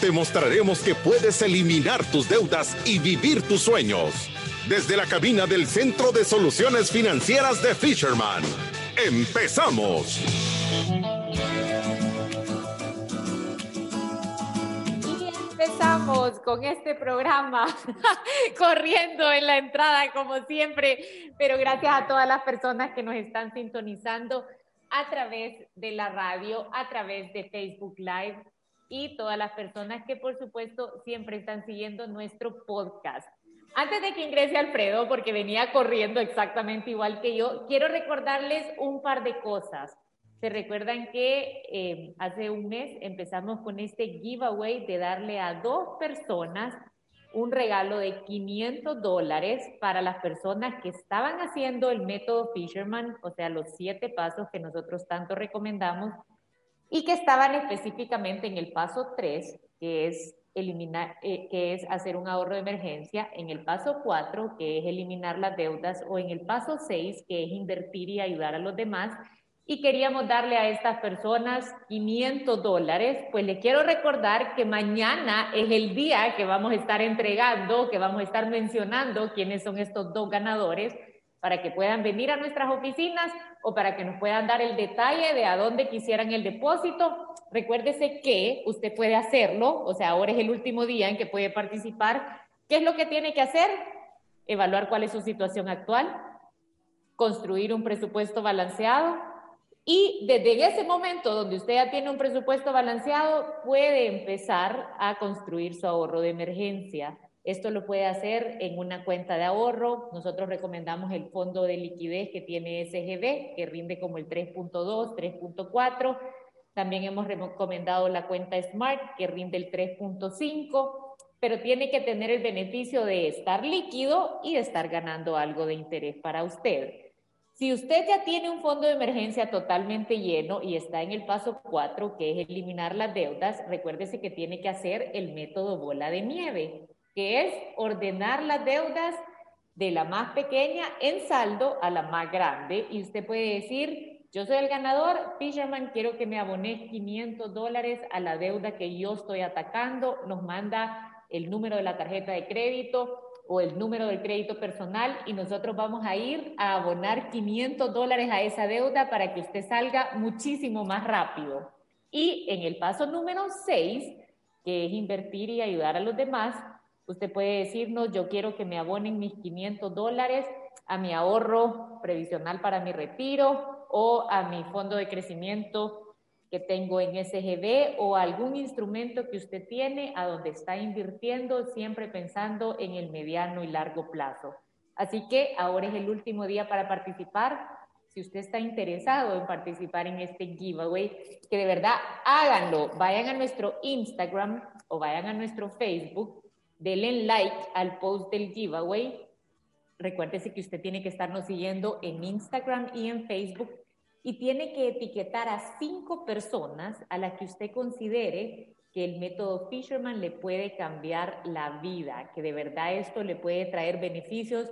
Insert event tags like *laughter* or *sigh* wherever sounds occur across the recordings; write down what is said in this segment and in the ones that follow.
Te mostraremos que puedes eliminar tus deudas y vivir tus sueños. Desde la cabina del Centro de Soluciones Financieras de Fisherman. ¡Empezamos! empezamos con este programa *laughs* corriendo en la entrada como siempre, pero gracias a todas las personas que nos están sintonizando a través de la radio, a través de Facebook Live y todas las personas que por supuesto siempre están siguiendo nuestro podcast. Antes de que ingrese Alfredo, porque venía corriendo exactamente igual que yo, quiero recordarles un par de cosas. Se recuerdan que eh, hace un mes empezamos con este giveaway de darle a dos personas un regalo de 500 dólares para las personas que estaban haciendo el método Fisherman, o sea, los siete pasos que nosotros tanto recomendamos, y que estaban específicamente en el paso 3, que es eliminar, eh, que es hacer un ahorro de emergencia, en el paso 4, que es eliminar las deudas, o en el paso 6, que es invertir y ayudar a los demás, y queríamos darle a estas personas 500 dólares, pues le quiero recordar que mañana es el día que vamos a estar entregando, que vamos a estar mencionando quiénes son estos dos ganadores para que puedan venir a nuestras oficinas o para que nos puedan dar el detalle de a dónde quisieran el depósito. Recuérdese que usted puede hacerlo, o sea, ahora es el último día en que puede participar. ¿Qué es lo que tiene que hacer? Evaluar cuál es su situación actual, construir un presupuesto balanceado, y desde ese momento donde usted ya tiene un presupuesto balanceado, puede empezar a construir su ahorro de emergencia. Esto lo puede hacer en una cuenta de ahorro. Nosotros recomendamos el fondo de liquidez que tiene SGB, que rinde como el 3.2, 3.4. También hemos recomendado la cuenta Smart, que rinde el 3.5, pero tiene que tener el beneficio de estar líquido y de estar ganando algo de interés para usted. Si usted ya tiene un fondo de emergencia totalmente lleno y está en el paso 4, que es eliminar las deudas, recuérdese que tiene que hacer el método bola de nieve, que es ordenar las deudas de la más pequeña en saldo a la más grande. Y usted puede decir, yo soy el ganador, Fisherman, quiero que me abone 500 dólares a la deuda que yo estoy atacando. Nos manda el número de la tarjeta de crédito o el número del crédito personal y nosotros vamos a ir a abonar 500 dólares a esa deuda para que usted salga muchísimo más rápido. Y en el paso número 6, que es invertir y ayudar a los demás, usted puede decirnos, yo quiero que me abonen mis 500 dólares a mi ahorro previsional para mi retiro o a mi fondo de crecimiento que tengo en SGB o algún instrumento que usted tiene a donde está invirtiendo, siempre pensando en el mediano y largo plazo. Así que ahora es el último día para participar. Si usted está interesado en participar en este giveaway, que de verdad háganlo. Vayan a nuestro Instagram o vayan a nuestro Facebook, denle like al post del giveaway. Recuérdese que usted tiene que estarnos siguiendo en Instagram y en Facebook y tiene que etiquetar a cinco personas a las que usted considere que el método Fisherman le puede cambiar la vida, que de verdad esto le puede traer beneficios.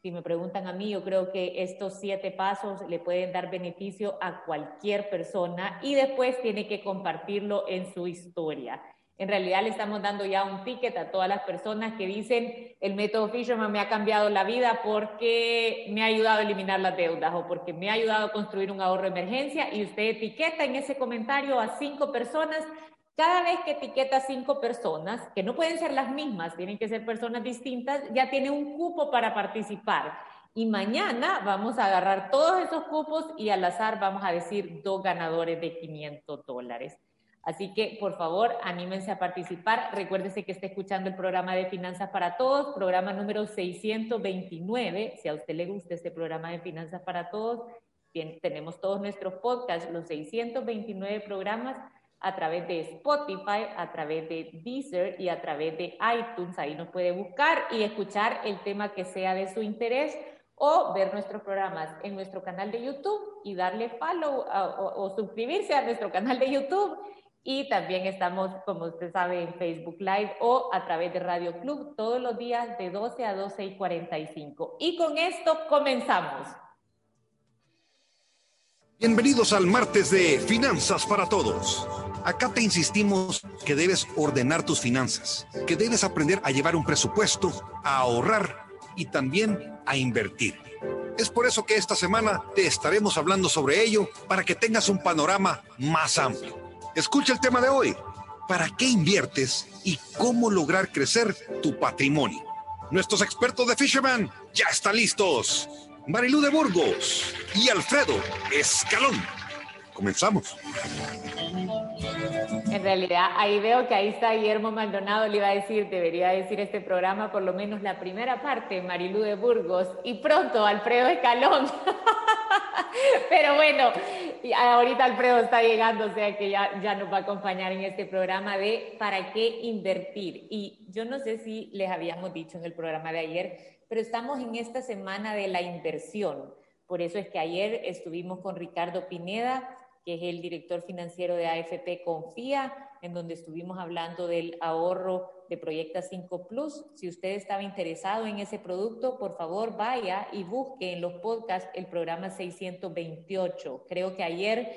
Si me preguntan a mí, yo creo que estos siete pasos le pueden dar beneficio a cualquier persona y después tiene que compartirlo en su historia. En realidad le estamos dando ya un ticket a todas las personas que dicen el método Fisherman me ha cambiado la vida porque me ha ayudado a eliminar las deudas o porque me ha ayudado a construir un ahorro de emergencia y usted etiqueta en ese comentario a cinco personas. Cada vez que etiqueta a cinco personas, que no pueden ser las mismas, tienen que ser personas distintas, ya tiene un cupo para participar. Y mañana vamos a agarrar todos esos cupos y al azar vamos a decir dos ganadores de 500 dólares. Así que, por favor, anímense a participar. Recuérdese que está escuchando el programa de Finanzas para Todos, programa número 629. Si a usted le gusta este programa de Finanzas para Todos, tenemos todos nuestros podcasts, los 629 programas a través de Spotify, a través de Deezer y a través de iTunes. Ahí nos puede buscar y escuchar el tema que sea de su interés o ver nuestros programas en nuestro canal de YouTube y darle follow o, suscribirse a nuestro canal de YouTube. Y también estamos, como usted sabe, en Facebook Live o a través de Radio Club todos los días de 12 a 12 y 45. Y con esto comenzamos. Bienvenidos al martes de Finanzas para Todos. Acá te insistimos que debes ordenar tus finanzas, que debes aprender a llevar un presupuesto, a ahorrar y también a invertir. Es por eso que esta semana te estaremos hablando sobre ello para que tengas un panorama más amplio. Escucha el tema de hoy. ¿Para qué inviertes y cómo lograr crecer tu patrimonio? Nuestros expertos de Fisherman ya están listos. Marilú de Burgos y Alfredo Escalón. Comenzamos. En realidad, ahí veo que ahí está Guillermo Maldonado, le iba a decir, debería decir este programa por lo menos la primera parte, Marilú de Burgos, y pronto Alfredo Escalón. *laughs* Pero bueno, ahorita Alfredo está llegando, o sea que ya, ya nos va a acompañar en este programa de ¿Para qué invertir? Y yo no sé si les habíamos dicho en el programa de ayer, pero estamos en esta semana de la inversión. Por eso es que ayer estuvimos con Ricardo Pineda, que es el director financiero de AFP Confía, en donde estuvimos hablando del ahorro de Proyecta 5 Plus. Si usted estaba interesado en ese producto, por favor vaya y busque en los podcasts el programa 628. Creo que ayer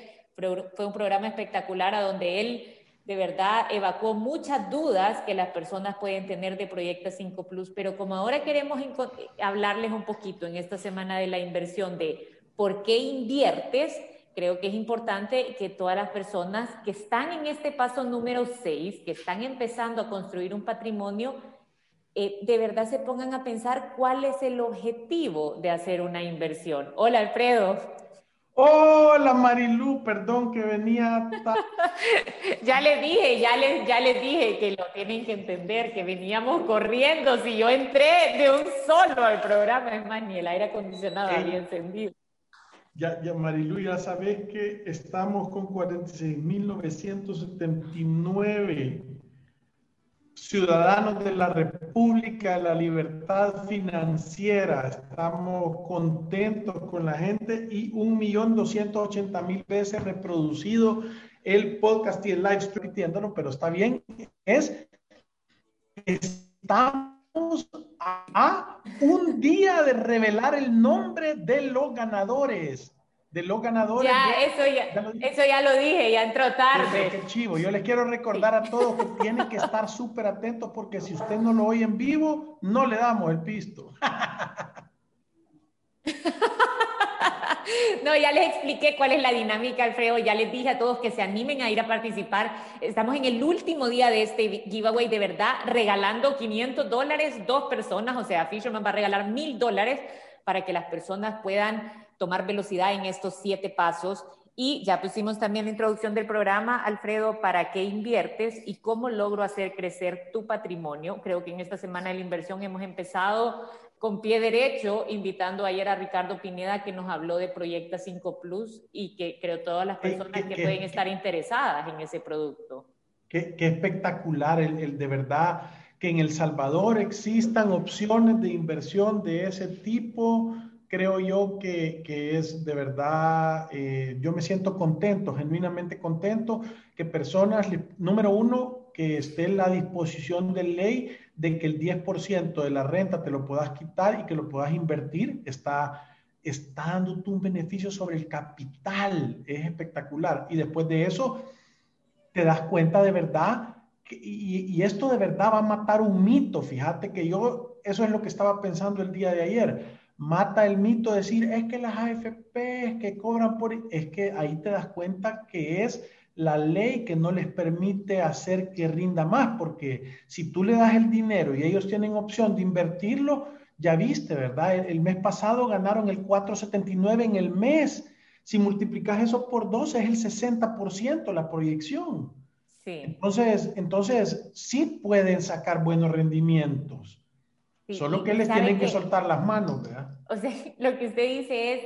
fue un programa espectacular a donde él de verdad evacuó muchas dudas que las personas pueden tener de Proyecta 5 Plus, pero como ahora queremos hablarles un poquito en esta semana de la inversión de por qué inviertes, creo que es importante que todas las personas que están en este paso número 6, que están empezando a construir un patrimonio, eh, de verdad se pongan a pensar cuál es el objetivo de hacer una inversión. Hola, Alfredo. Hola Marilu, perdón que venía. *laughs* ya le dije, ya les, ya les dije que lo tienen que entender, que veníamos corriendo. Si yo entré de un solo al programa, es más, ni el aire acondicionado había encendido. Ya, ya, Marilu, ya sabes que estamos con 46.979 ciudadanos de la República de la Libertad Financiera. Estamos contentos con la gente y un millón doscientos ochenta mil veces reproducido el podcast y el live stream, pero está bien. Es, estamos a un día de revelar el nombre de los ganadores de los ganadores. Ya, eso, ya eso ya lo dije, ya entró tarde. Qué chivo. Yo les quiero recordar a todos que tienen que estar súper atentos porque si usted no lo oye en vivo, no le damos el pisto. *laughs* No, ya les expliqué cuál es la dinámica, Alfredo. Ya les dije a todos que se animen a ir a participar. Estamos en el último día de este giveaway, de verdad, regalando 500 dólares, dos personas. O sea, Fisherman va a regalar mil dólares para que las personas puedan tomar velocidad en estos siete pasos. Y ya pusimos también la introducción del programa, Alfredo, para qué inviertes y cómo logro hacer crecer tu patrimonio. Creo que en esta semana de la inversión hemos empezado con pie derecho, invitando ayer a Ricardo Pineda que nos habló de Proyecta 5 Plus y que creo todas las personas que pueden estar interesadas en ese producto. Qué, espectacular, el, el de verdad que en El Salvador existan opciones de inversión de ese tipo creo yo que, que es de verdad, eh, yo me siento contento, genuinamente contento, que personas, número uno, que esté en la disposición de ley de que el 10% de la renta te lo puedas quitar y que lo puedas invertir, está, está dándote un beneficio sobre el capital, es espectacular. Y después de eso, te das cuenta de verdad, y, y esto de verdad va a matar un mito, fíjate que yo, eso es lo que estaba pensando el día de ayer. Mata el mito de decir, es que las AFP que cobran por... Es que ahí te das cuenta que es la ley que no les permite hacer que rinda más, porque si tú le das el dinero y ellos tienen opción de invertirlo, ya viste, ¿verdad? El, mes pasado ganaron el 4,79 en el mes. Si multiplicas eso por dos, es el 60% la proyección. Sí. Entonces, entonces, sí pueden sacar buenos rendimientos. Solo que les tienen que soltar las manos, ¿verdad? O sea, *laughs* lo que usted dice es,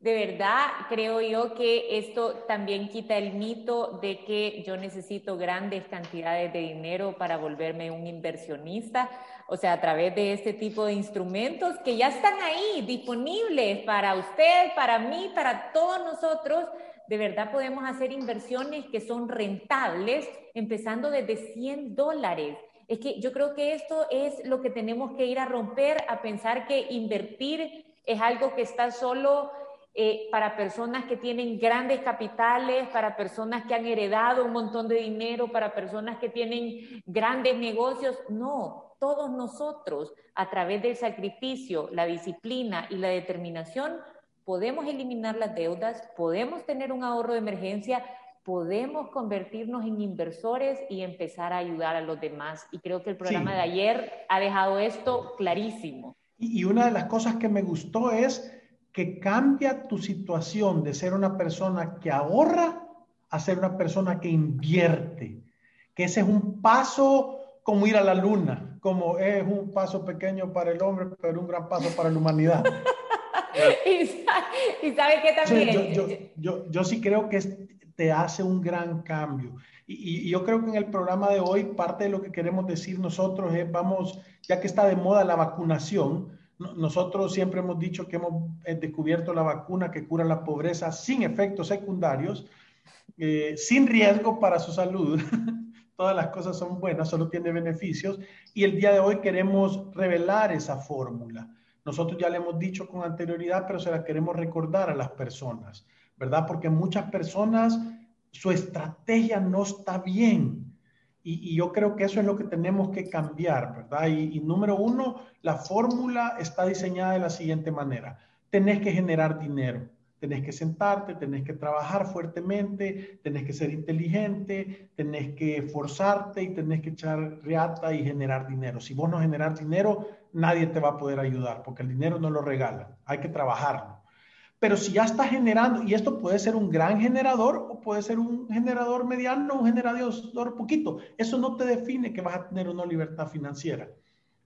de verdad creo yo que esto también quita el mito de que yo necesito grandes cantidades de dinero para volverme un inversionista. O sea, a través de este tipo de instrumentos que ya están ahí disponibles para usted, para mí, para todos nosotros, de verdad podemos hacer inversiones que son rentables, empezando desde 100 dólares. Es que yo creo que esto es lo que tenemos que ir a romper, a pensar que invertir es algo que está solo eh, para personas que tienen grandes capitales, para personas que han heredado un montón de dinero, para personas que tienen grandes negocios. No, todos nosotros, a través del sacrificio, la disciplina y la determinación, podemos eliminar las deudas, podemos tener un ahorro de emergencia podemos convertirnos en inversores y empezar a ayudar a los demás. Y creo que el programa de ayer ha dejado esto clarísimo. Y, una de las cosas que me gustó es que cambia tu situación de ser una persona que ahorra a ser una persona que invierte. Que ese es un paso como ir a la luna, como es un paso pequeño para el hombre, pero un gran paso para la humanidad. *laughs* y, sabe, que también... yo, yo, yo, sí creo que te hace un gran cambio. Y, yo creo que en el programa de hoy parte de lo que queremos decir nosotros es, vamos, ya que está de moda la vacunación, nosotros siempre hemos dicho que hemos eh, descubierto la vacuna que cura la pobreza sin efectos secundarios, eh, sin riesgo para su salud. *laughs* Todas las cosas son buenas, solo tiene beneficios. Y el día de hoy queremos revelar esa fórmula. Nosotros ya le hemos dicho con anterioridad, pero se la queremos recordar a las personas. ¿verdad? Porque muchas personas, su estrategia no está bien. Y, yo creo que eso es lo que tenemos que cambiar, ¿verdad? Y, número uno, la fórmula está diseñada de la siguiente manera. Tenés que generar dinero. Tenés que sentarte, tenés que trabajar fuertemente, tenés que ser inteligente, tenés que forzarte y tenés que echar reata y generar dinero. Si vos no generar dinero, nadie te va a poder ayudar porque el dinero no lo regala, hay que trabajarlo. Pero si ya está generando, y esto puede ser un gran generador puede ser un generador mediano o un generador poquito, eso no te define que vas a tener una libertad financiera.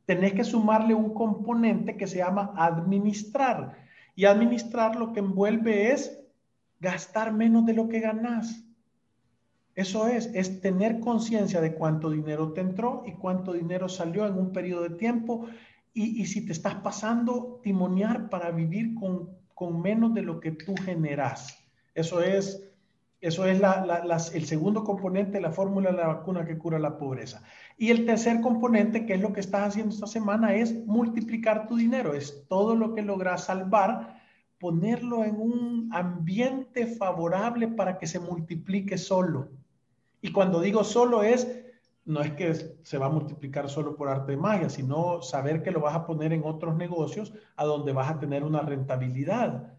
Tenés que sumarle un componente que se llama administrar. Y administrar lo que envuelve es gastar menos de lo que ganas. Eso es, es tener conciencia de cuánto dinero te entró y cuánto dinero salió en un periodo de tiempo. Y, y si te estás pasando, timonear para vivir con con menos de lo que tú generas. Eso es, eso es el segundo componente de la fórmula de la vacuna que cura la pobreza. Y el tercer componente, que es lo que estás haciendo esta semana, es multiplicar tu dinero. Es todo lo que logras salvar, ponerlo en un ambiente favorable para que se multiplique solo. Y cuando digo solo es no es que se va a multiplicar solo por arte de magia, sino saber que lo vas a poner en otros negocios a donde vas a tener una rentabilidad.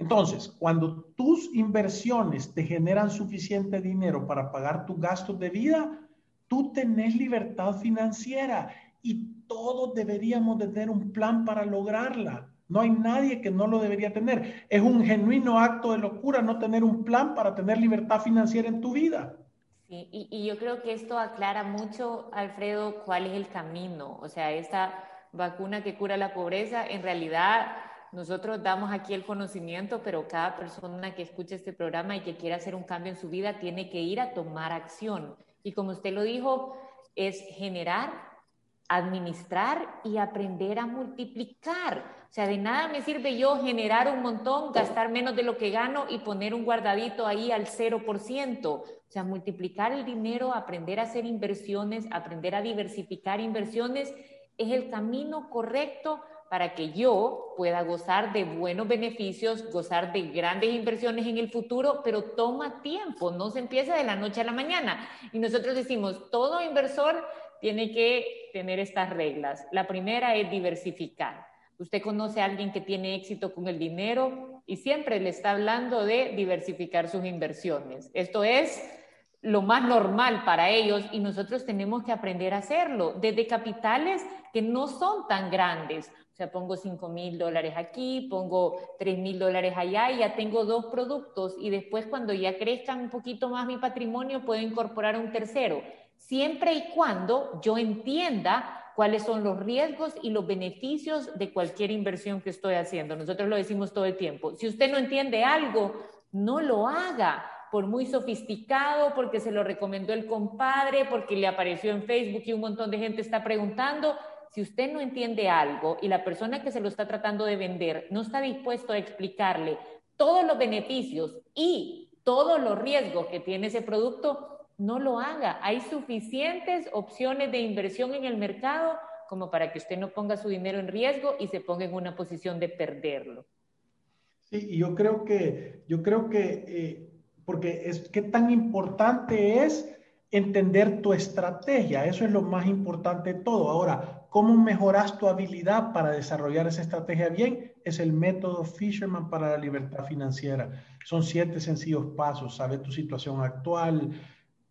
Entonces, cuando tus inversiones te generan suficiente dinero para pagar tus gastos de vida, tú tenés libertad financiera y todos deberíamos de tener un plan para lograrla. No hay nadie que no lo debería tener. Es un genuino acto de locura no tener un plan para tener libertad financiera en tu vida y, yo creo que esto aclara mucho, Alfredo, cuál es el camino. O sea, esta vacuna que cura la pobreza, en realidad nosotros damos aquí el conocimiento, pero cada persona que escuche este programa y que quiera hacer un cambio en su vida tiene que ir a tomar acción. Y como usted lo dijo, es generar administrar y aprender a multiplicar. O sea, de nada me sirve yo generar un montón, gastar menos de lo que gano y poner un guardadito ahí al 0%. O sea, multiplicar el dinero, aprender a hacer inversiones, aprender a diversificar inversiones, es el camino correcto para que yo pueda gozar de buenos beneficios, gozar de grandes inversiones en el futuro, pero toma tiempo, no se empieza de la noche a la mañana. Y nosotros decimos, todo inversor tiene que tener estas reglas. La primera es diversificar. Usted conoce a alguien que tiene éxito con el dinero y siempre le está hablando de diversificar sus inversiones. Esto es lo más normal para ellos y nosotros tenemos que aprender a hacerlo desde capitales que no son tan grandes. Sea, pongo 5 mil dólares aquí, pongo 3 mil dólares allá y ya tengo dos productos y después cuando ya crezcan un poquito más mi patrimonio puedo incorporar un tercero siempre y cuando yo entienda cuáles son los riesgos y los beneficios de cualquier inversión que estoy haciendo. Nosotros lo decimos todo el tiempo. Si usted no entiende algo, no lo haga, por muy sofisticado, porque se lo recomendó el compadre, porque le apareció en Facebook y un montón de gente está preguntando. Si usted no entiende algo y la persona que se lo está tratando de vender no está dispuesto a explicarle todos los beneficios y todos los riesgos que tiene ese producto, no lo haga. Hay suficientes opciones de inversión en el mercado como para que usted no ponga su dinero en riesgo y se ponga en una posición de perderlo. Sí, y yo creo que, yo creo que, eh, porque es qué tan importante es entender tu estrategia. Eso es lo más importante de todo. Ahora, ¿cómo mejoras tu habilidad para desarrollar esa estrategia bien? Es el método Fisherman para la libertad financiera. Son siete sencillos pasos. Sabe tu situación actual,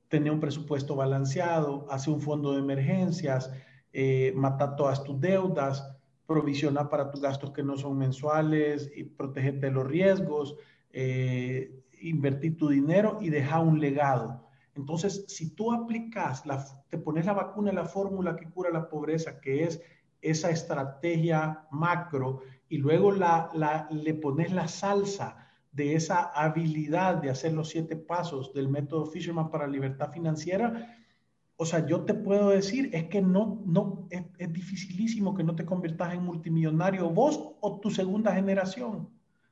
tener un presupuesto balanceado, hacer un fondo de emergencias, eh, matar todas tus deudas, provisionar para tus gastos que no son mensuales y protegerte de los riesgos, eh, invertir tu dinero y dejar un legado. Entonces, si tú aplicas, la, te pones la vacuna, la fórmula que cura la pobreza, que es esa estrategia macro, y luego la, la, le pones la salsa de esa habilidad de hacer los siete pasos del método Fisherman para libertad financiera, o sea, yo te puedo decir, es que no, no, es, dificilísimo que no te conviertas en multimillonario vos o tu segunda generación,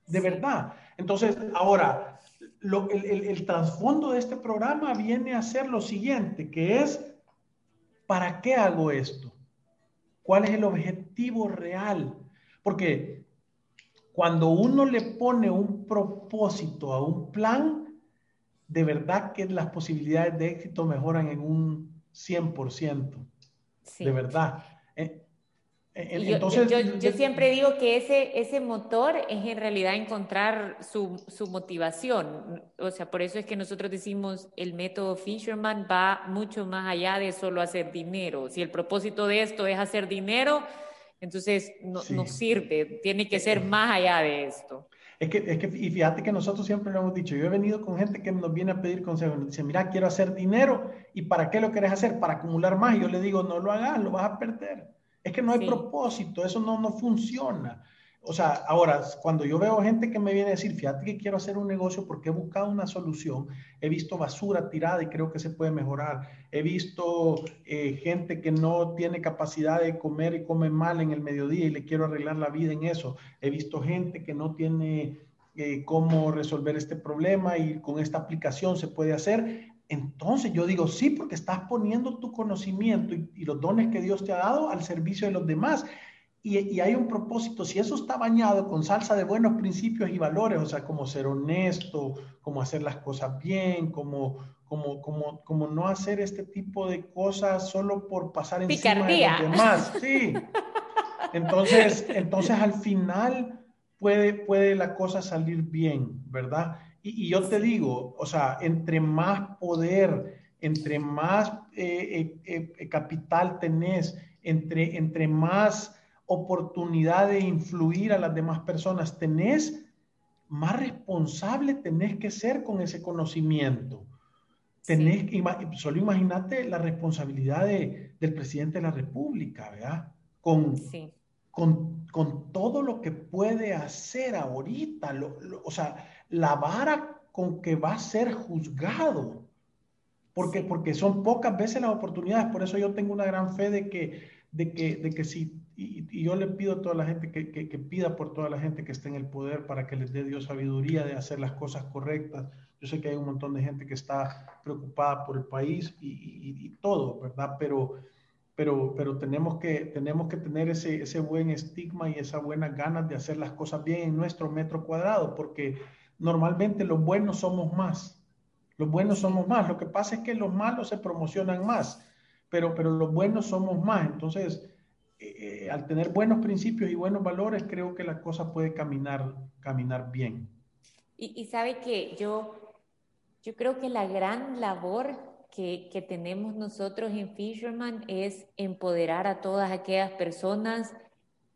de verdad. Entonces, ahora, lo, el, el, el trasfondo de este programa viene a ser lo siguiente, que es, ¿para qué hago esto? ¿Cuál es el objetivo real? Porque cuando uno le pone un propósito a un plan, de verdad que las posibilidades de éxito mejoran en un 100%. De verdad. Eh, eh, entonces, yo, siempre digo que ese, ese motor es en realidad encontrar su, su, motivación. O sea, por eso es que nosotros decimos el método Fisherman va mucho más allá de solo hacer dinero. Si el propósito de esto es hacer dinero, entonces no, sirve, tiene que ser más allá de esto. Es que, es que, y fíjate que nosotros siempre lo hemos dicho, yo he venido con gente que nos viene a pedir consejos, nos dice, mira, quiero hacer dinero, ¿y para qué lo quieres hacer? Para acumular más. Y yo le digo, no lo hagas, lo vas a perder. Es que no hay propósito, eso no, no funciona. O sea, ahora, cuando yo veo gente que me viene a decir, fíjate que quiero hacer un negocio porque he buscado una solución, he visto basura tirada y creo que se puede mejorar, he visto eh, gente que no tiene capacidad de comer y come mal en el mediodía y le quiero arreglar la vida en eso, he visto gente que no tiene eh, cómo resolver este problema y con esta aplicación se puede hacer. Entonces yo digo, sí, porque estás poniendo tu conocimiento y, y los dones que Dios te ha dado al servicio de los demás y, hay un propósito, si eso está bañado con salsa de buenos principios y valores, o sea, como ser honesto, como hacer las cosas bien, como, como, como, como no hacer este tipo de cosas solo por pasar encima de los demás. Sí. Entonces, entonces al final puede, puede la cosa salir bien, ¿verdad? Y, yo te digo, o sea, entre más poder, entre más eh, eh, eh, capital tenés, entre, entre más oportunidad de influir a las demás personas tenés, más responsable tenés que ser con ese conocimiento. Tenés que, solo imagínate la responsabilidad del presidente de la República, ¿verdad? Con, con, con, todo lo que puede hacer ahorita, o sea, la vara con que va a ser juzgado. Porque, porque son pocas veces las oportunidades, por eso yo tengo una gran fe de que, de que, de que si y, yo le pido a toda la gente que, que, pida por toda la gente que esté en el poder para que les dé Dios sabiduría de hacer las cosas correctas. Yo sé que hay un montón de gente que está preocupada por el país y, y, todo, ¿verdad? Pero, pero, pero tenemos, que, tenemos que tener ese, ese buen estigma y esas buenas ganas de hacer las cosas bien en nuestro metro cuadrado, porque normalmente los buenos somos más. Los buenos somos más. Lo que pasa es que los malos se promocionan más, pero, pero los buenos somos más. Entonces, eh, al tener buenos principios y buenos valores, creo que la cosa puede caminar, caminar bien. Y, sabe que yo, yo creo que la gran labor que, tenemos nosotros en Fisherman es empoderar a todas aquellas personas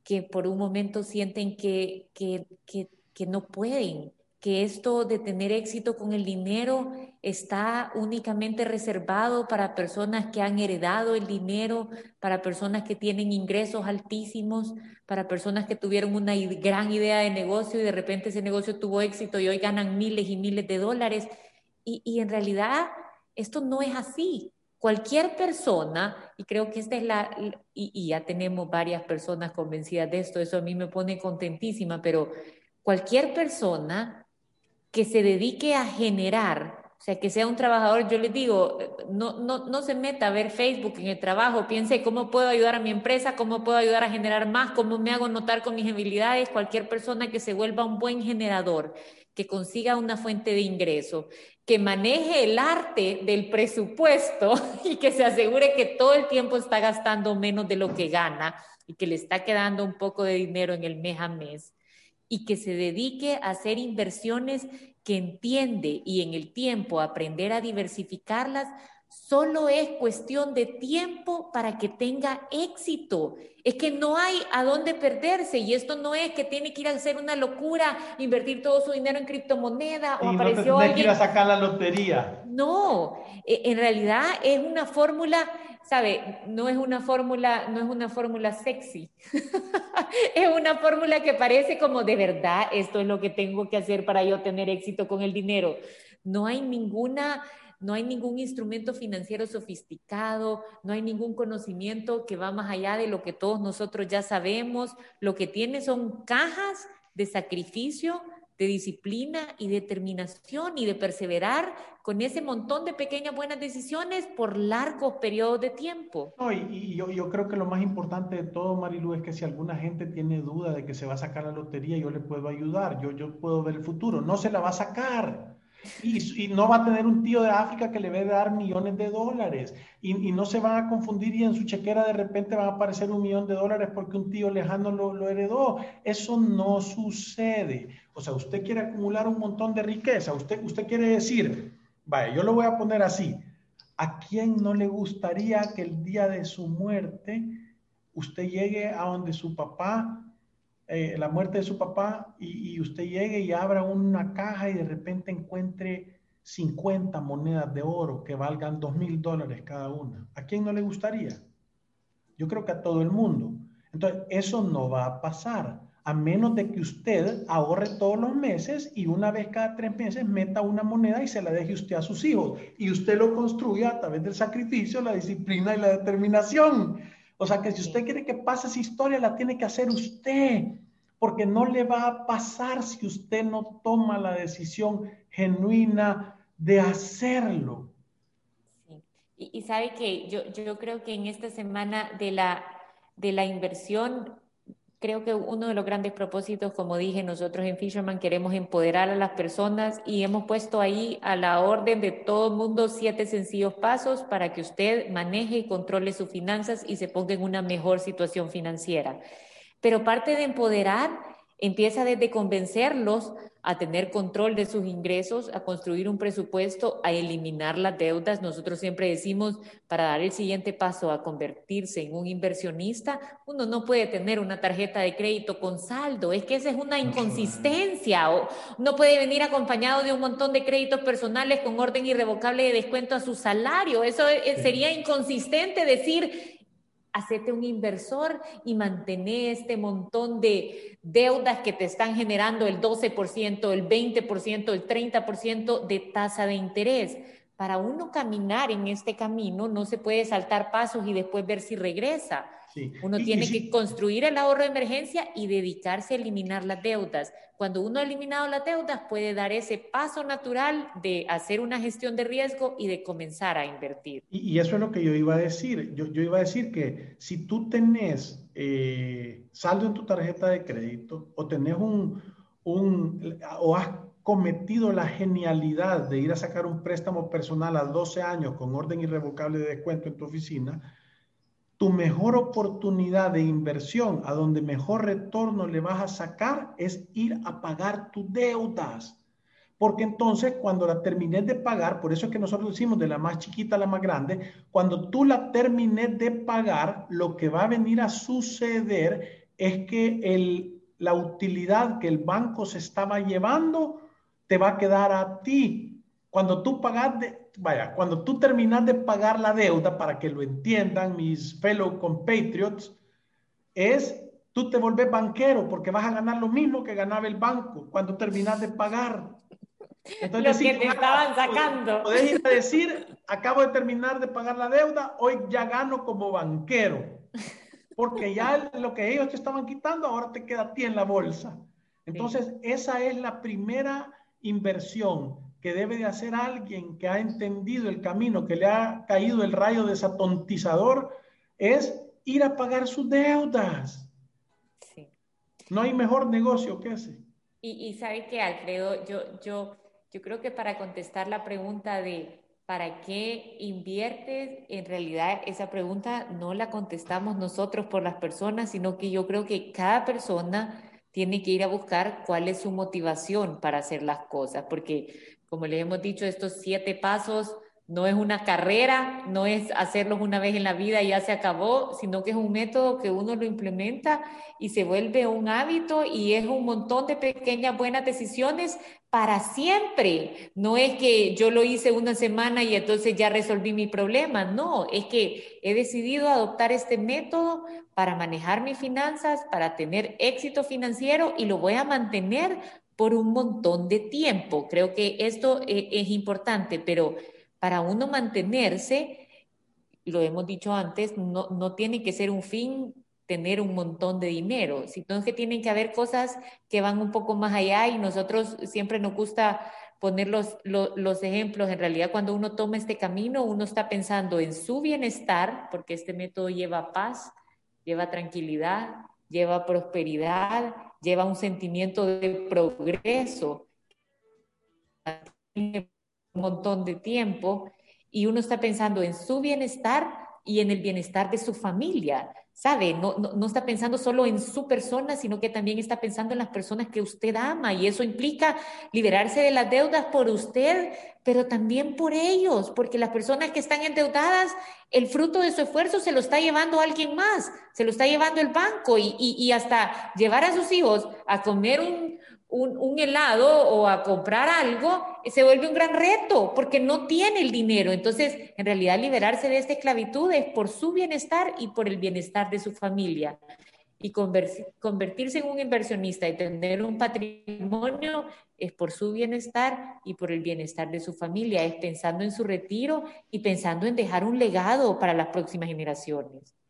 que por un momento sienten que, que, que, que no pueden, que esto de tener éxito con el dinero está únicamente reservado para personas que han heredado el dinero, para personas que tienen ingresos altísimos, para personas que tuvieron una gran idea de negocio y de repente ese negocio tuvo éxito y hoy ganan miles y miles de dólares. Y, en realidad esto no es así. Cualquier persona, y creo que esta es la, y, ya tenemos varias personas convencidas de esto, eso a mí me pone contentísima, pero cualquier persona que se dedique a generar o sea, que sea un trabajador, yo les digo, no, no, no se meta a ver Facebook en el trabajo, piense cómo puedo ayudar a mi empresa, cómo puedo ayudar a generar más, cómo me hago notar con mis habilidades. Cualquier persona que se vuelva un buen generador, que consiga una fuente de ingreso, que maneje el arte del presupuesto *laughs* y que se asegure que todo el tiempo está gastando menos de lo que gana y que le está quedando un poco de dinero en el mes a mes y que se dedique a hacer inversiones que entiende y en el tiempo aprender a diversificarlas, solo es cuestión de tiempo para que tenga éxito. Es que no hay a dónde perderse y esto no es que tiene que ir a hacer una locura, invertir todo su dinero en criptomoneda o apareció no que ir a sacar la lotería. No, e, en realidad es una fórmula sabe, no es una fórmula, no es una fórmula sexy. *laughs* es una fórmula que parece como de verdad, esto es lo que tengo que hacer para yo tener éxito con el dinero. No hay ninguna no hay ningún instrumento financiero sofisticado, no hay ningún conocimiento que va más allá de lo que todos nosotros ya sabemos. Lo que tiene son cajas de sacrificio de disciplina y determinación y de perseverar con ese montón de pequeñas buenas decisiones por largos periodos de tiempo. y, yo, yo, creo que lo más importante de todo, Marilu, es que si alguna gente tiene duda de que se va a sacar la lotería, yo le puedo ayudar, yo, yo puedo ver el futuro, no se la va a sacar. Y, no va a tener un tío de África que le va a dar millones de dólares. Y, no se van a confundir y en su chequera de repente va a aparecer un millón de dólares porque un tío lejano lo, lo heredó. Eso no sucede. O sea, usted quiere acumular un montón de riqueza. Usted, usted quiere decir, vaya, yo lo voy a poner así. ¿A quién no le gustaría que el día de su muerte usted llegue a donde su papá eh, la muerte de su papá y, usted llegue y abra una caja y de repente encuentre 50 monedas de oro que valgan 2 mil dólares cada una. ¿A quién no le gustaría? Yo creo que a todo el mundo. Entonces, eso no va a pasar a menos de que usted ahorre todos los meses y una vez cada tres meses meta una moneda y se la deje usted a sus hijos. Y usted lo construya a través del sacrificio, la disciplina y la determinación. O sea que si usted quiere que pase esa historia, la tiene que hacer usted, porque no le va a pasar si usted no toma la decisión genuina de hacerlo. Sí. Y, sabe que yo, yo creo que en esta semana de la, de la inversión Creo que uno de los grandes propósitos, como dije, nosotros en Fisherman queremos empoderar a las personas y hemos puesto ahí a la orden de todo el mundo siete sencillos pasos para que usted maneje y controle sus finanzas y se ponga en una mejor situación financiera. Pero parte de empoderar empieza desde convencerlos a tener control de sus ingresos, a construir un presupuesto, a eliminar las deudas. Nosotros siempre decimos, para dar el siguiente paso a convertirse en un inversionista, uno no puede tener una tarjeta de crédito con saldo. Es que esa es una inconsistencia. O no puede venir acompañado de un montón de créditos personales con orden irrevocable de descuento a su salario. Eso sería inconsistente decir, hacete un inversor y mantener este montón de deudas que te están generando el 12%, el 20%, el 30% de tasa de interés. Para uno caminar en este camino no se puede saltar pasos y después ver si regresa. Uno tiene que construir el ahorro de emergencia y dedicarse a eliminar las deudas. Cuando uno ha eliminado las deudas, puede dar ese paso natural de hacer una gestión de riesgo y de comenzar a invertir. Y, eso es lo que yo iba a decir. Yo, iba a decir que si tú tenés eh, saldo en tu tarjeta de crédito o tenés un, un, o has cometido la genialidad de ir a sacar un préstamo personal a 12 años con orden irrevocable de descuento en tu oficina, tu mejor oportunidad de inversión, a donde mejor retorno le vas a sacar, es ir a pagar tus deudas. Porque entonces cuando la termines de pagar, por eso es que nosotros decimos de la más chiquita a la más grande, cuando tú la termines de pagar, lo que va a venir a suceder es que el, la utilidad que el banco se estaba llevando te va a quedar a ti. Cuando tú pagas, de, vaya, cuando tú terminas de pagar la deuda, para que lo entiendan mis fellow compatriots, es tú te volvés banquero porque vas a ganar lo mismo que ganaba el banco cuando terminas de pagar. Entonces, lo que te estaban sacando. Puedes ir a decir, acabo de terminar de pagar la deuda, hoy ya gano como banquero. Porque ya lo que ellos te estaban quitando, ahora te queda a ti en la bolsa. Entonces, esa es la primera inversión que debe de hacer alguien que ha entendido el camino, que le ha caído el rayo desatontizador, es ir a pagar sus deudas. Sí. No hay mejor negocio que ese. Y, y sabe que, Alfredo, yo, yo, yo creo que para contestar la pregunta de ¿para qué inviertes? En realidad esa pregunta no la contestamos nosotros por las personas, sino que yo creo que cada persona tiene que ir a buscar cuál es su motivación para hacer las cosas, porque como le hemos dicho, estos siete pasos no es una carrera, no es hacerlos una vez en la vida y ya se acabó, sino que es un método que uno lo implementa y se vuelve un hábito y es un montón de pequeñas buenas decisiones para siempre. No es que yo lo hice una semana y entonces ya resolví mi problema, no, es que he decidido adoptar este método para manejar mis finanzas, para tener éxito financiero y lo voy a mantener por un montón de tiempo. Creo que esto eh, es importante, pero para uno mantenerse, lo hemos dicho antes, no, no tiene que ser un fin tener un montón de dinero, sino que tienen que haber cosas que van un poco más allá y nosotros siempre nos gusta poner los, los, ejemplos. En realidad, cuando uno toma este camino, uno está pensando en su bienestar, porque este método lleva paz, lleva tranquilidad, lleva prosperidad, lleva un sentimiento de progreso. Un montón de tiempo y uno está pensando en su bienestar y en el bienestar de su familia, ¿sabe? No, no, está pensando solo en su persona, sino que también está pensando en las personas que usted ama y eso implica liberarse de las deudas por usted, pero también por ellos, porque las personas que están endeudadas, el fruto de su esfuerzo se lo está llevando alguien más, se lo está llevando el banco y, y hasta llevar a sus hijos a comer un, un, helado o a comprar algo, se vuelve un gran reto porque no tiene el dinero. Entonces, en realidad, liberarse de esta esclavitud es por su bienestar y por el bienestar de su familia. Y convertirse en un inversionista y tener un patrimonio es por su bienestar y por el bienestar de su familia, es pensando en su retiro y pensando en dejar un legado para las próximas generaciones.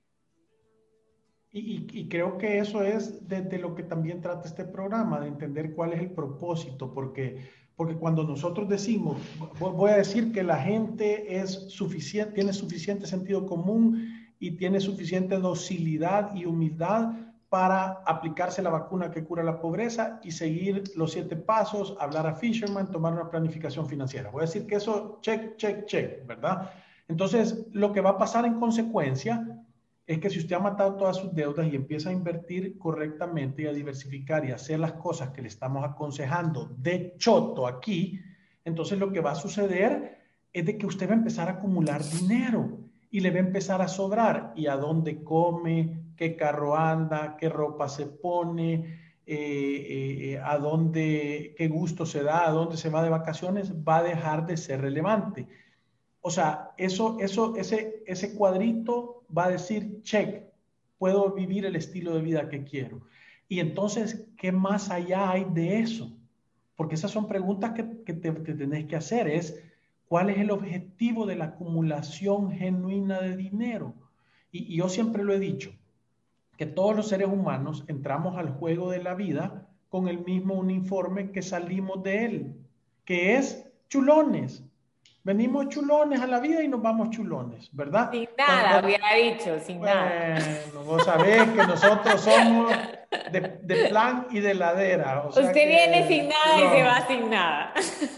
Y, creo que eso es de, lo que también trata este programa, de entender cuál es el propósito, porque, porque cuando nosotros decimos, voy a decir que la gente es suficiente, tiene suficiente sentido común y tiene suficiente docilidad y humildad para aplicarse la vacuna que cura la pobreza y seguir los siete pasos, hablar a Fisherman, tomar una planificación financiera. Voy a decir que eso, check, check, check, ¿verdad? Entonces, lo que va a pasar en consecuencia es que si usted ha matado todas sus deudas y empieza a invertir correctamente y a diversificar y hacer las cosas que le estamos aconsejando de choto aquí, entonces lo que va a suceder es de que usted va a empezar a acumular dinero y le va a empezar a sobrar. ¿Y a dónde come? ¿Qué carro anda? ¿Qué ropa se pone? Eh, eh, a dónde, qué gusto se da, a dónde se va de vacaciones, va a dejar de ser relevante. O sea, eso, eso, ese, ese cuadrito va a decir, check, puedo vivir el estilo de vida que quiero. Y entonces, ¿qué más allá hay de eso? Porque esas son preguntas que, te, tenés que hacer. Es, ¿cuál es el objetivo de la acumulación genuina de dinero? Y, y yo siempre lo he dicho, que todos los seres humanos entramos al juego de la vida con el mismo uniforme que salimos de él, que es chulones. Venimos chulones a la vida y nos vamos chulones, ¿verdad? Sin nada, hubiera dicho, sin nada. Bueno, vos sabés que nosotros somos de, plan y de ladera. Usted viene sin nada y se va sin nada.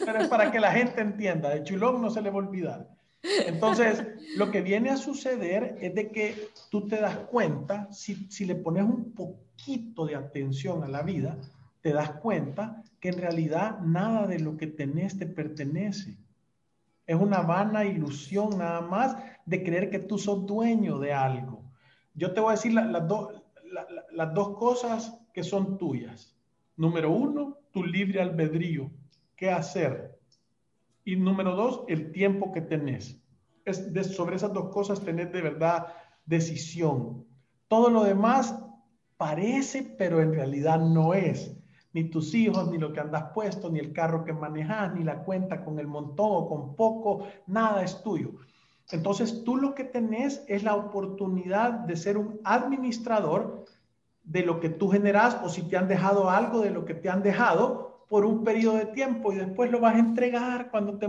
Pero es para que la gente entienda, de chulón no se le va a olvidar. Entonces, lo que viene a suceder es de que tú te das cuenta, si, si le pones un poquito de atención a la vida, te das cuenta que en realidad nada de lo que tenés te pertenece es una vana ilusión nada más de creer que tú sos dueño de algo. Yo te voy a decir las, las dos cosas que son tuyas. Número uno, tu libre albedrío, qué hacer. Y número dos, el tiempo que tenés. Es de, sobre esas dos cosas tener de verdad decisión. Todo lo demás parece, pero en realidad no es. Ni tus hijos, ni lo que andas puesto, ni el carro que manejas, ni la cuenta con el montón o con poco, nada es tuyo. Entonces tú lo que tenés es la oportunidad de ser un administrador de lo que tú generas o si te han dejado algo de lo que te han dejado por un periodo de tiempo y después lo vas a entregar cuando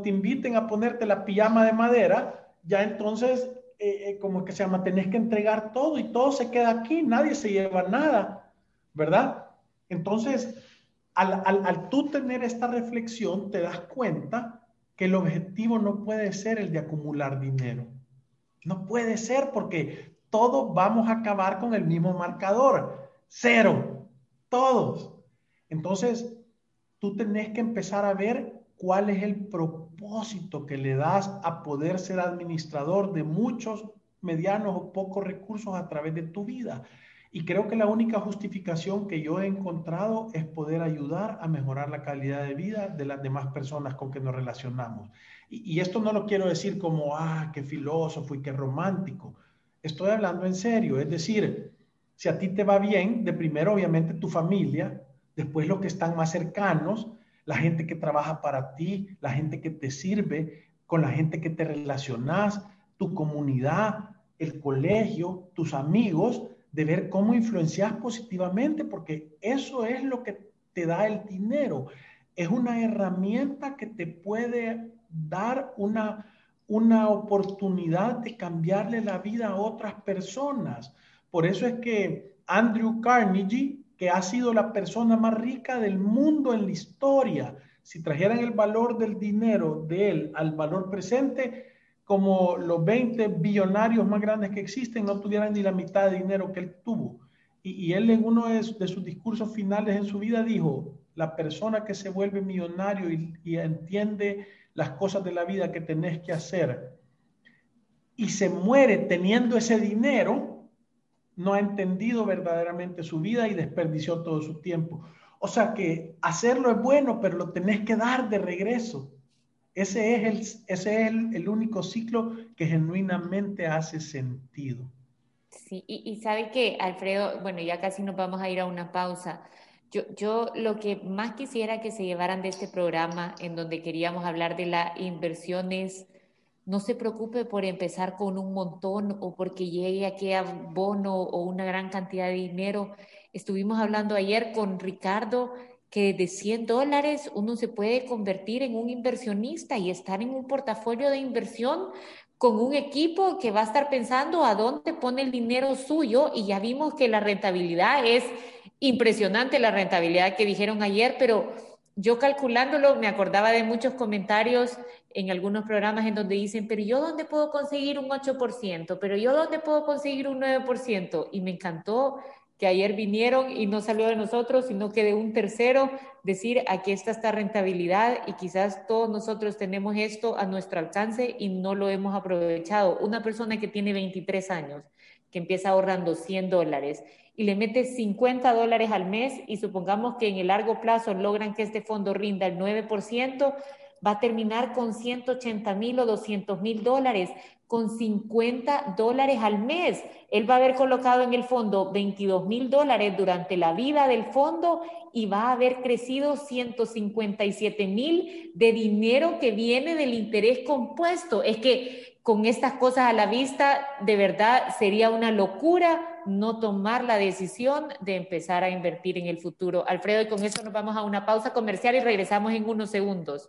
te, inviten a ponerte la pijama de madera, ya entonces eh, eh, como que se llama, tenés que entregar todo y todo se queda aquí, nadie se lleva nada, ¿verdad? Entonces, al, al, al tú tener esta reflexión, te das cuenta que el objetivo no puede ser el de acumular dinero. No puede ser porque todos vamos a acabar con el mismo marcador. Cero. Todos. Entonces, tú tenés que empezar a ver cuál es el propósito que le das a poder ser administrador de muchos medianos o pocos recursos a través de tu vida. Y creo que la única justificación que yo he encontrado es poder ayudar a mejorar la calidad de vida de las demás personas con que nos relacionamos. Y, esto no lo quiero decir como, ah, qué filósofo y qué romántico. Estoy hablando en serio, es decir, si a ti te va bien, de primero obviamente tu familia, después los que están más cercanos, la gente que trabaja para ti, la gente que te sirve, con la gente que te relacionas, tu comunidad, el colegio, tus amigos, de ver cómo influencias positivamente, porque eso es lo que te da el dinero. Es una herramienta que te puede dar una una oportunidad de cambiarle la vida a otras personas. Por eso es que Andrew Carnegie, que ha sido la persona más rica del mundo en la historia, si trajeran el valor del dinero de él al valor presente, como los 20 billonarios más grandes que existen no tuvieran ni la mitad de dinero que él tuvo. Y, él en uno de, sus discursos finales en su vida dijo, la persona que se vuelve millonario y entiende las cosas de la vida que tenés que hacer y se muere teniendo ese dinero, no ha entendido verdaderamente su vida y desperdició todo su tiempo. O sea que hacerlo es bueno, pero lo tenés que dar de regreso. Ese es el, ese es el, único ciclo que genuinamente hace sentido. Sí, y, y sabe que, Alfredo, bueno, ya casi nos vamos a ir a una pausa. Yo, yo lo que más quisiera que se llevaran de este programa, en donde queríamos hablar de la inversión, es no se preocupe por empezar con un montón o porque llegue aquí a bono o una gran cantidad de dinero. Estuvimos hablando ayer con Ricardo que de 100 dólares uno se puede convertir en un inversionista y estar en un portafolio de inversión con un equipo que va a estar pensando a dónde pone el dinero suyo y ya vimos que la rentabilidad es impresionante la rentabilidad que dijeron ayer, pero yo calculándolo me acordaba de muchos comentarios en algunos programas en donde dicen, pero yo dónde puedo conseguir un 8%, pero yo dónde puedo conseguir un 9%. Y me encantó que ayer vinieron y no salió de nosotros, sino que de un tercero decir, aquí está esta rentabilidad y quizás todos nosotros tenemos esto a nuestro alcance y no lo hemos aprovechado. Una persona que tiene 23 años, que empieza ahorrando 100 dólares y le mete 50 dólares al mes y supongamos que en el largo plazo logran que este fondo rinda el 9%, va a terminar con 180 mil o 200 mil dólares, con 50 dólares al mes. Él va a haber colocado en el fondo 22 mil dólares durante la vida del fondo y va a haber crecido 157 mil de dinero que viene del interés compuesto. Es que con estas cosas a la vista, de verdad sería una locura no tomar la decisión de empezar a invertir en el futuro. Alfredo, y con eso nos vamos a una pausa comercial y regresamos en unos segundos.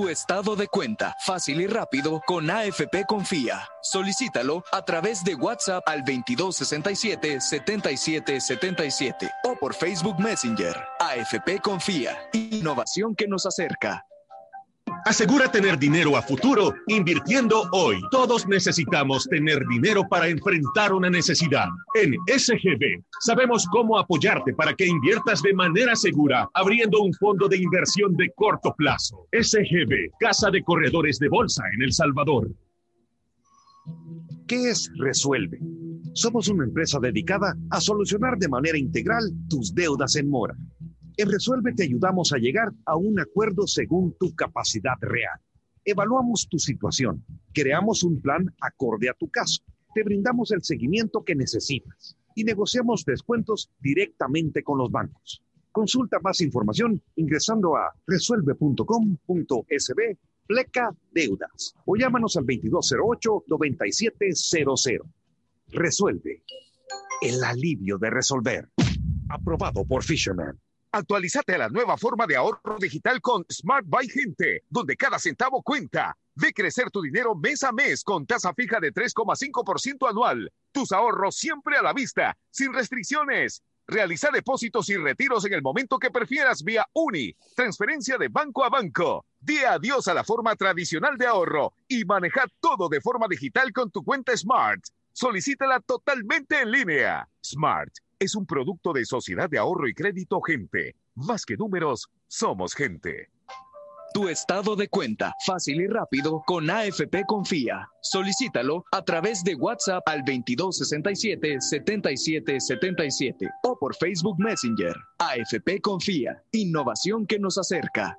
Tu estado de cuenta, fácil y rápido, con AFP Confía. Solicítalo a través de WhatsApp al 2267-7777 o por Facebook Messenger. AFP Confía. Innovación que nos acerca. Asegura tener dinero a futuro invirtiendo hoy. Todos necesitamos tener dinero para enfrentar una necesidad. En SGB sabemos cómo apoyarte para que inviertas de manera segura, abriendo un fondo de inversión de corto plazo. SGB, Casa de Corredores de Bolsa en El Salvador. ¿Qué es Resuelve? Somos una empresa dedicada a solucionar de manera integral tus deudas en mora. En Resuelve te ayudamos a llegar a un acuerdo según tu capacidad real. Evaluamos tu situación, creamos un plan acorde a tu caso, te brindamos el seguimiento que necesitas y negociamos descuentos directamente con los bancos. Consulta más información ingresando a resuelve.com.sb pleca deudas o llámanos al 2208-9700. Resuelve. El alivio de resolver. Aprobado por Fisherman. Actualízate a la nueva forma de ahorro digital con Smart Buy Gente, donde cada centavo cuenta. Ve crecer tu dinero mes a mes con tasa fija de 3,5% anual. Tus ahorros siempre a la vista, sin restricciones. Realiza depósitos y retiros en el momento que prefieras vía UNI, transferencia de banco a banco. Di adiós a la forma tradicional de ahorro y maneja todo de forma digital con tu cuenta Smart. Solicítala totalmente en línea. Smart es un producto de Sociedad de Ahorro y Crédito Gente. Más que números, somos gente. Tu estado de cuenta, fácil y rápido, con AFP Confía. Solicítalo a través de WhatsApp al 2267-7777 o por Facebook Messenger. AFP Confía, innovación que nos acerca.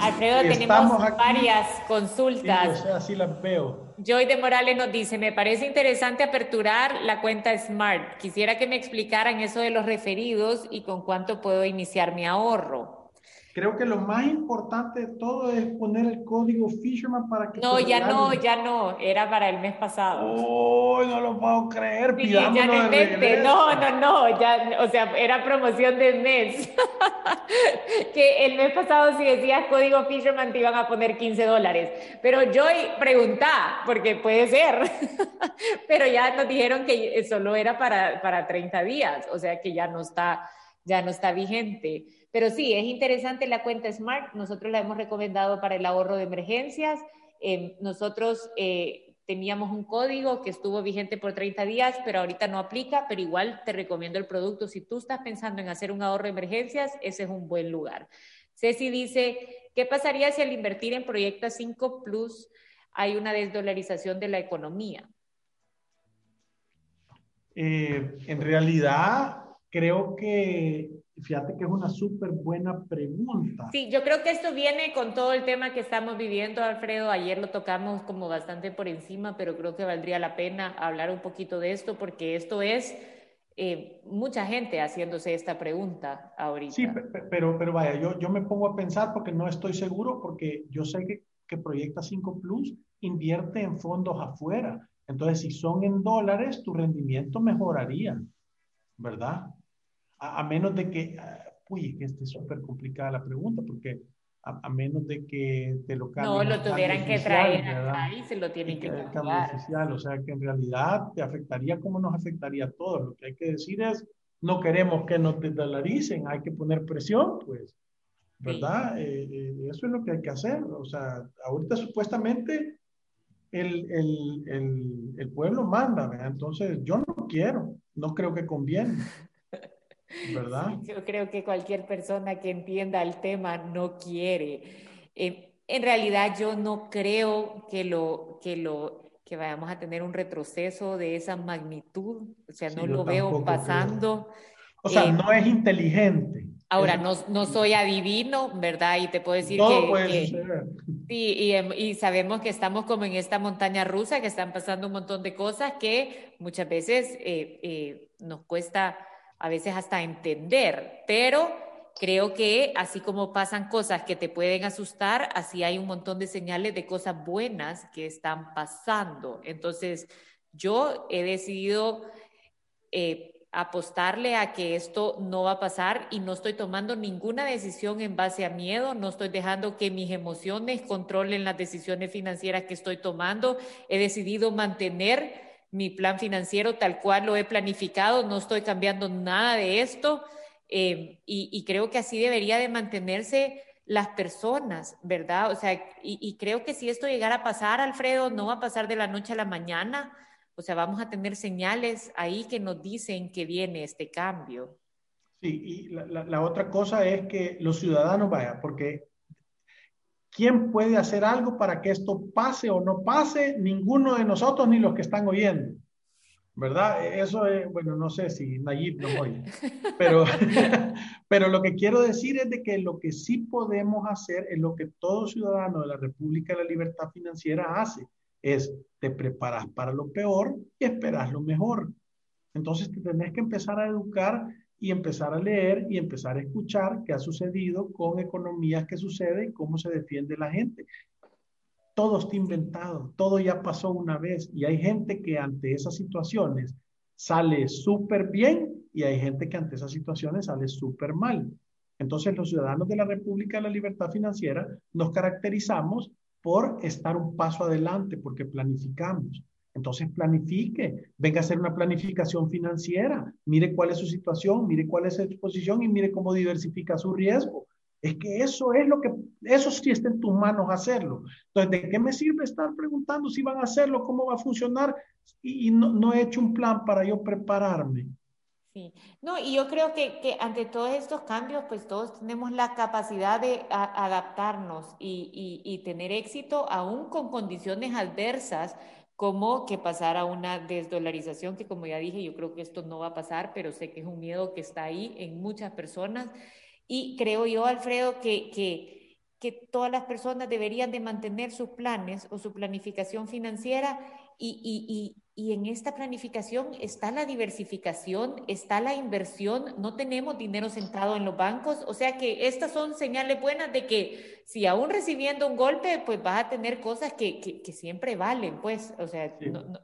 Alfredo, tenemos varias consultas. Así las veo. Joy de Morales nos dice, me parece interesante aperturar la cuenta Smart. Quisiera que me explicaran eso de los referidos y con cuánto puedo iniciar mi ahorro. Creo que lo más importante de todo es poner el código Fisherman para que... No, ya no, ya no, era para el mes pasado. Oh, no lo puedo creer, sí, ya no, no, no, no, ya, o sea, era promoción del mes. *laughs* que el mes pasado si decías código Fisherman te iban a poner 15 dólares. Pero yo preguntá, porque puede ser, *laughs* pero ya nos dijeron que solo era para, para 30 días, o sea que ya no está, ya no está vigente. Pero sí, es interesante la cuenta Smart. Nosotros la hemos recomendado para el ahorro de emergencias. Eh, nosotros eh, teníamos un código que estuvo vigente por 30 días, pero ahorita no aplica, pero igual te recomiendo el producto. Si tú estás pensando en hacer un ahorro de emergencias, ese es un buen lugar. Ceci dice, ¿qué pasaría si al invertir en Proyecta 5 Plus hay una desdolarización de la economía? Eh, en realidad, creo que Fíjate que es una súper buena pregunta. Sí, yo creo que esto viene con todo el tema que estamos viviendo, Alfredo. Ayer lo tocamos como bastante por encima, pero creo que valdría la pena hablar un poquito de esto porque esto es eh, mucha gente haciéndose esta pregunta ahorita. Sí, pero, pero vaya, yo, yo me pongo a pensar porque no estoy seguro, porque yo sé que, que Proyecta 5 Plus invierte en fondos afuera. Entonces, si son en dólares, tu rendimiento mejoraría, ¿verdad? A, menos de que, uh, uy, que esté súper complicada la pregunta, porque a, menos de que te lo cambien. No, lo tuvieran que traer ahí, se lo tienen que cambiar. Oficial, o sea que en realidad te afectaría como nos afectaría a todos. Lo que hay que decir es, no queremos que nos desdolaricen, hay que poner presión, pues, ¿verdad? Eh, eh, eso es lo que hay que hacer. O sea, ahorita supuestamente el, el, el, el pueblo manda, ¿verdad? Entonces yo no quiero, no creo que conviene. *laughs* ¿verdad? Yo creo que cualquier persona que entienda el tema no quiere. Eh, en realidad yo no creo que lo, que lo que vayamos a tener un retroceso de esa magnitud, o sea, no lo veo pasando. O sea, eh, no es inteligente. Ahora, no, no, soy adivino, ¿verdad? Y te puedo decir que... Puede ser. Sí, y, y, sabemos que estamos como en esta montaña rusa, que están pasando un montón de cosas que muchas veces eh, nos cuesta a veces hasta entender, pero creo que así como pasan cosas que te pueden asustar, así hay un montón de señales de cosas buenas que están pasando. Entonces, Yo he decidido eh, apostarle a que esto no va a pasar y no estoy tomando ninguna decisión en base a miedo, no estoy dejando que mis emociones controlen las decisiones financieras que estoy tomando. He decidido mantener mi plan financiero tal cual lo he planificado, no estoy cambiando nada de esto eh, y, creo que así debería de mantenerse las personas, ¿verdad? O sea, y, creo que si esto llegara a pasar, Alfredo, no va a pasar de la noche a la mañana o sea, vamos a tener señales ahí que nos dicen que viene este cambio. Sí, y la, otra cosa es que los ciudadanos, vaya, porque ¿quién puede hacer algo para que esto pase o no pase? Ninguno de nosotros ni los que están oyendo. ¿Verdad? Eso es, bueno, no sé si Nayib nos oye, pero, *laughs* pero lo que quiero decir es de que lo que sí podemos hacer es lo que todo ciudadano de la República de la Libertad Financiera hace, es te preparas para lo peor y esperas lo mejor. Entonces te tenés que empezar a educar y empezar a leer y empezar a escuchar qué ha sucedido con economías que sucede y cómo se defiende la gente. Todo está inventado, todo ya pasó una vez y hay gente que ante esas situaciones sale súper bien y hay gente que ante esas situaciones sale súper mal. Entonces los ciudadanos de la República de la Libertad Financiera nos caracterizamos por estar un paso adelante, porque planificamos. Entonces planifique, venga a hacer una planificación financiera, mire cuál es su situación, mire cuál es su exposición y mire cómo diversifica su riesgo. Es que eso es lo que, eso sí está en tus manos hacerlo. Entonces, ¿de qué me sirve estar preguntando si van a hacerlo, cómo va a funcionar? Y, no, no he hecho un plan para yo prepararme. Sí, no, y yo creo que, que, ante todos estos cambios, pues todos tenemos la capacidad de adaptarnos y, y, tener éxito aún con condiciones adversas, como que pasara una desdolarización, que como ya dije, yo creo que esto no va a pasar, pero sé que es un miedo que está ahí en muchas personas. Y creo yo, Alfredo, que, que, que todas las personas deberían de mantener sus planes o su planificación financiera y, y en esta planificación está la diversificación, está la inversión, no tenemos dinero sentado en los bancos, o sea que estas son señales buenas de que si aún recibiendo un golpe, pues vas a tener cosas que, que, siempre valen, pues, o sea...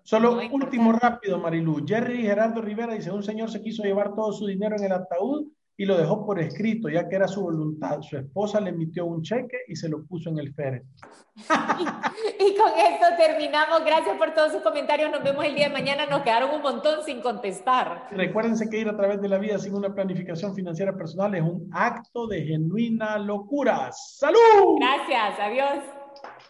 Solo último rápido, Marilu. Jerry Gerardo Rivera dice, un señor se quiso llevar todo su dinero en el ataúd y lo dejó por escrito, ya que era su voluntad. Su esposa le emitió un cheque y se lo puso en el féretro. *laughs* y, con esto terminamos. Gracias por todos sus comentarios. Nos vemos el día de mañana. Nos quedaron un montón sin contestar. Recuérdense que ir a través de la vida sin una planificación financiera personal es un acto de genuina locura. ¡Salud! Gracias. Adiós.